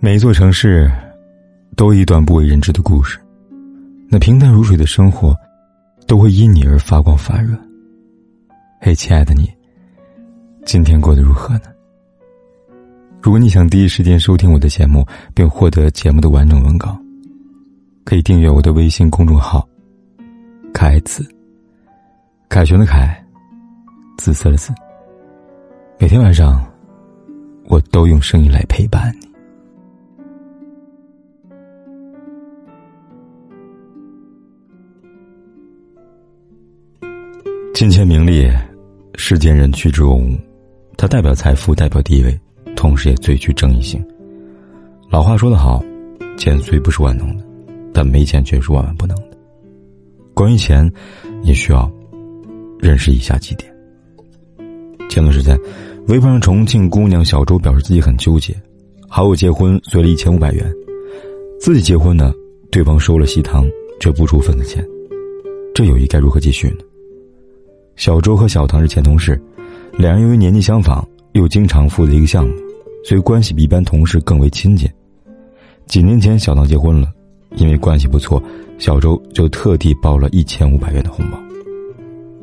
每一座城市，都一段不为人知的故事。那平淡如水的生活，都会因你而发光发热。嘿，亲爱的你，今天过得如何呢？如果你想第一时间收听我的节目，并获得节目的完整文稿，可以订阅我的微信公众号“凯子”。凯旋的凯，紫色的紫。每天晚上，我都用声音来陪伴你。金钱名利，世间人趋之若鹜，它代表财富，代表地位，同时也最具争议性。老话说得好，钱虽不是万能的，但没钱却是万万不能的。关于钱，你需要认识以下几点。前段时间。微博上，重庆姑娘小周表示自己很纠结，好友结婚随了一千五百元，自己结婚呢，对方收了喜糖却不出份子钱，这友谊该如何继续呢？小周和小唐是前同事，两人由于年纪相仿，又经常负责一个项目，所以关系比一般同事更为亲近。几年前，小唐结婚了，因为关系不错，小周就特地包了一千五百元的红包。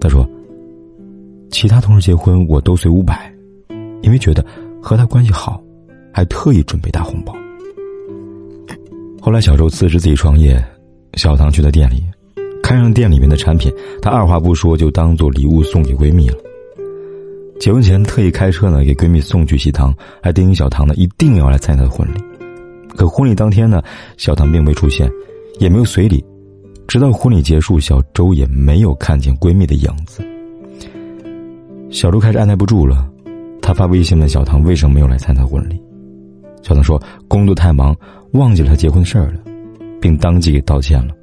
他说：“其他同事结婚，我都随五百。”因为觉得和他关系好，还特意准备大红包。后来小周辞职自己创业，小唐去他店里，看上店里面的产品，他二话不说就当做礼物送给闺蜜了。结婚前特意开车呢给闺蜜送去喜糖，还叮咛小唐呢一定要来参加她的婚礼。可婚礼当天呢，小唐并未出现，也没有随礼，直到婚礼结束，小周也没有看见闺蜜的影子。小周开始按耐不住了。他发微信问小唐为什么没有来参加婚礼，小唐说工作太忙，忘记了他结婚的事儿了，并当即给道歉了。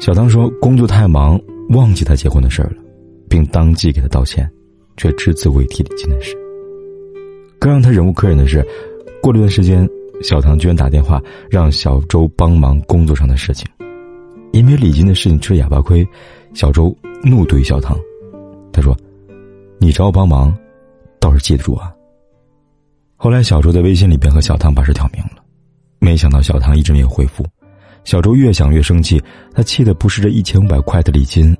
小唐说工作太忙，忘记他结婚的事儿了，并当即给他道歉，却只字未提离经的事。更让他忍无可忍的是，过了段时间，小唐居然打电话让小周帮忙工作上的事情，因为礼金的事情吃了哑巴亏，小周怒怼小唐，他说：“你找我帮忙。”记得住啊。后来，小周在微信里边和小唐把事挑明了，没想到小唐一直没有回复。小周越想越生气，他气的不是这一千五百块的礼金，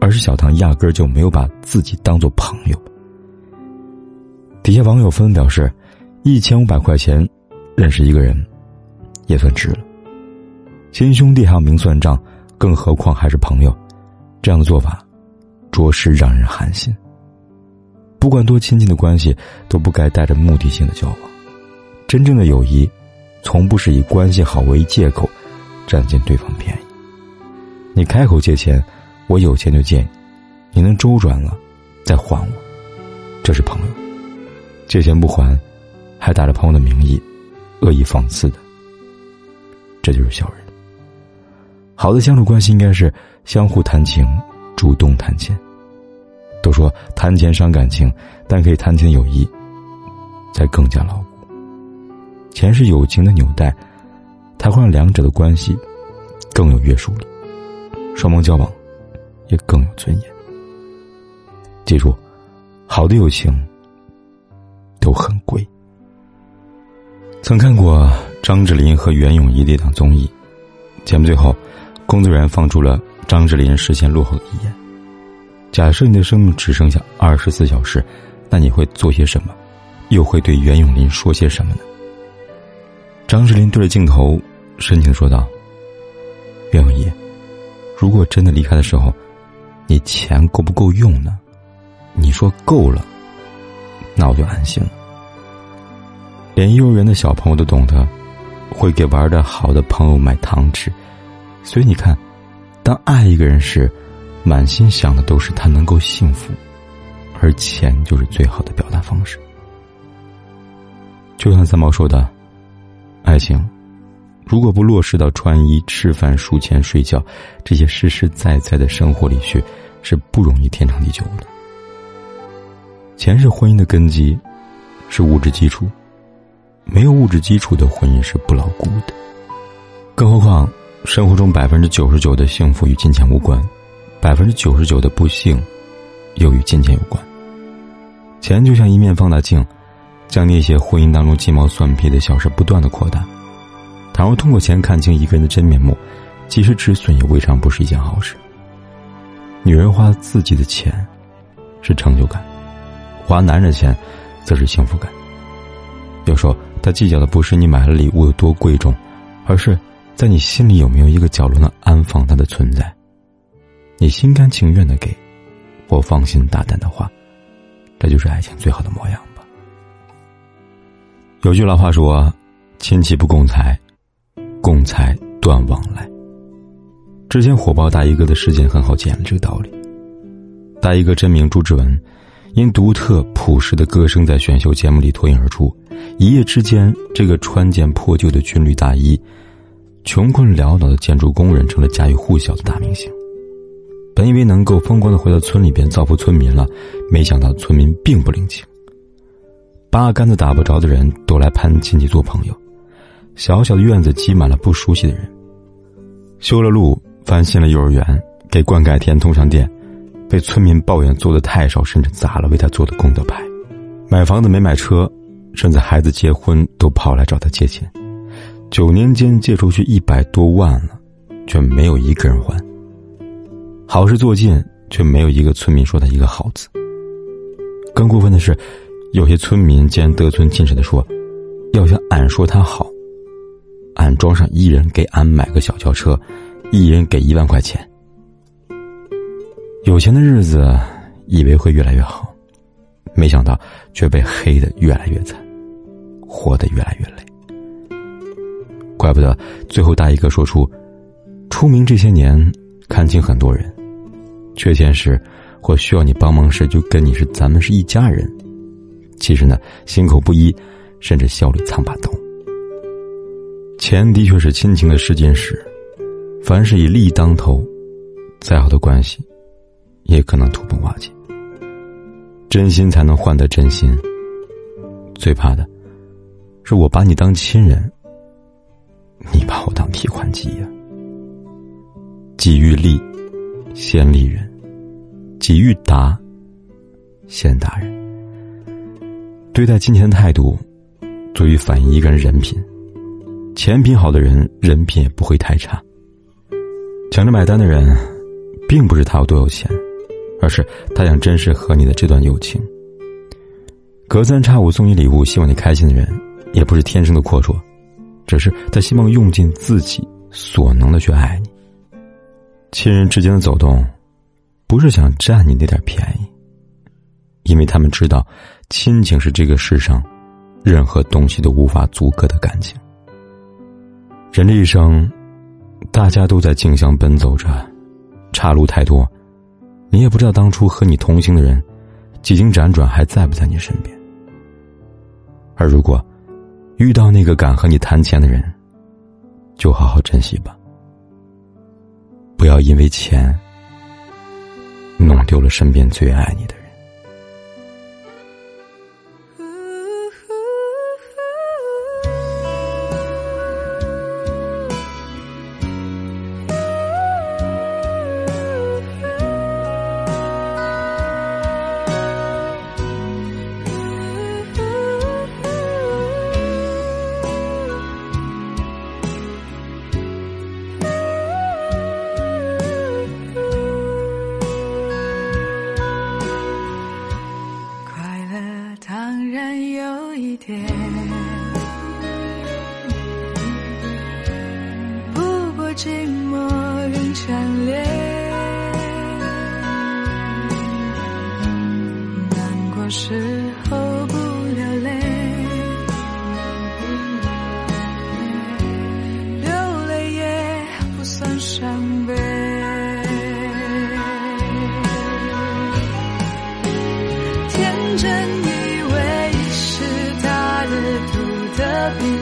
而是小唐压根就没有把自己当做朋友。底下网友纷纷表示：一千五百块钱认识一个人，也算值了。亲兄弟还要明算账，更何况还是朋友，这样的做法，着实让人寒心。不管多亲近的关系，都不该带着目的性的交往。真正的友谊，从不是以关系好为借口，占尽对方便宜。你开口借钱，我有钱就借你；你能周转了，再还我，这是朋友。借钱不还，还打着朋友的名义，恶意放肆的，这就是小人。好的相处关系应该是相互谈情，主动谈钱。都说谈钱伤感情，但可以谈钱的友谊，才更加牢固。钱是友情的纽带，它会让两者的关系更有约束力，双方交往也更有尊严。记住，好的友情都很贵。曾看过张智霖和袁咏仪的一档综艺，节目最后，工作人员放出了张智霖实现落后的遗言。假设你的生命只剩下二十四小时，那你会做些什么？又会对袁咏琳说些什么呢？张智霖对着镜头深情说道：“袁咏仪，如果真的离开的时候，你钱够不够用呢？你说够了，那我就安心了。连幼儿园的小朋友都懂得，会给玩的好的朋友买糖吃。所以你看，当爱一个人时。”满心想的都是他能够幸福，而钱就是最好的表达方式。就像三毛说的：“爱情，如果不落实到穿衣、吃饭、数钱、睡觉这些实实在在的生活里去，是不容易天长地久的。钱是婚姻的根基，是物质基础，没有物质基础的婚姻是不牢固的。更何况，生活中百分之九十九的幸福与金钱无关。”百分之九十九的不幸，又与金钱有关。钱就像一面放大镜，将那些婚姻当中鸡毛蒜皮的小事不断的扩大。倘若通过钱看清一个人的真面目，及时止损也未尝不是一件好事。女人花自己的钱，是成就感；花男人的钱，则是幸福感。有时候，他计较的不是你买了礼物有多贵重，而是在你心里有没有一个角落能安放他的存在。你心甘情愿的给，我放心大胆的花，这就是爱情最好的模样吧。有句老话说：“亲戚不共财，共财断往来。”之前火爆大衣哥的事件很好检验这个道理。大衣哥真名朱之文，因独特朴实的歌声在选秀节目里脱颖而出，一夜之间，这个穿件破旧的军绿大衣、穷困潦倒的建筑工人，成了家喻户晓的大明星。本以为能够风光的回到村里边造福村民了，没想到村民并不领情。八竿子打不着的人都来攀亲戚做朋友，小小的院子挤满了不熟悉的人。修了路，翻新了幼儿园，给灌溉田通上电，被村民抱怨做的太少，甚至砸了为他做的功德牌。买房子没买车，甚至孩子结婚都跑来找他借钱。九年间借出去一百多万了，却没有一个人还。好事做尽，却没有一个村民说他一个好字。更过分的是。有些村民竟然得寸进尺的说：“要想俺说他好，俺庄上一人给俺买个小轿车，一人给一万块钱。有钱的日子以为会越来越好，没想到却被黑的越来越惨，活得越来越累。怪不得最后大衣哥说出：出名这些年，看清很多人，缺钱时或需要你帮忙时，就跟你是咱们是一家人。”其实呢，心口不一，甚至笑里藏把刀。钱的确是亲情的试金石，凡是以利当头，再好的关系，也可能土崩瓦解。真心才能换得真心。最怕的，是我把你当亲人，你把我当提款机呀。己欲利，先利人；己欲达，先达人。对待金钱的态度，足以反映一个人人品。钱品好的人，人品也不会太差。抢着买单的人，并不是他有多有钱，而是他想珍视和你的这段友情。隔三差五送你礼物，希望你开心的人，也不是天生的阔绰，只是他希望用尽自己所能的去爱你。亲人之间的走动，不是想占你那点便宜，因为他们知道。亲情是这个世上任何东西都无法阻隔的感情。人这一生，大家都在竞相奔走着，岔路太多，你也不知道当初和你同行的人，几经辗转还在不在你身边。而如果遇到那个敢和你谈钱的人，就好好珍惜吧，不要因为钱弄丢了身边最爱你的人。独